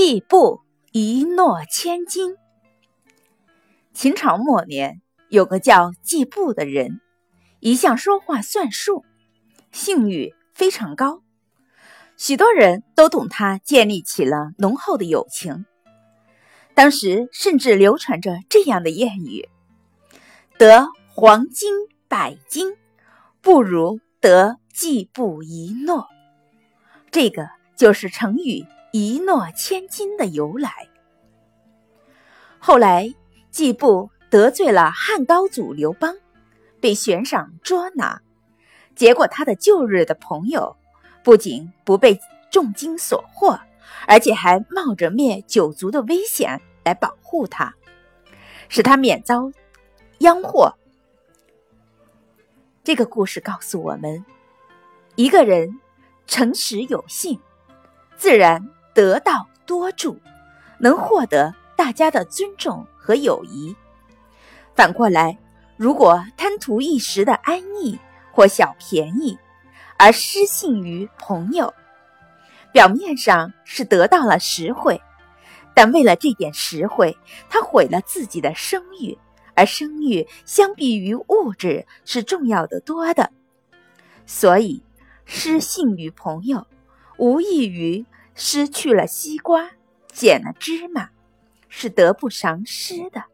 季布一诺千金。秦朝末年，有个叫季布的人，一向说话算数，信誉非常高，许多人都同他建立起了浓厚的友情。当时甚至流传着这样的谚语：“得黄金百斤，不如得季布一诺。”这个就是成语。一诺千金的由来。后来，季布得罪了汉高祖刘邦，被悬赏捉拿。结果，他的旧日的朋友不仅不被重金所获，而且还冒着灭九族的危险来保护他，使他免遭殃祸。这个故事告诉我们：一个人诚实有信，自然。得道多助，能获得大家的尊重和友谊。反过来，如果贪图一时的安逸或小便宜，而失信于朋友，表面上是得到了实惠，但为了这点实惠，他毁了自己的声誉，而声誉相比于物质是重要的多的。所以，失信于朋友，无异于。失去了西瓜，捡了芝麻，是得不偿失的。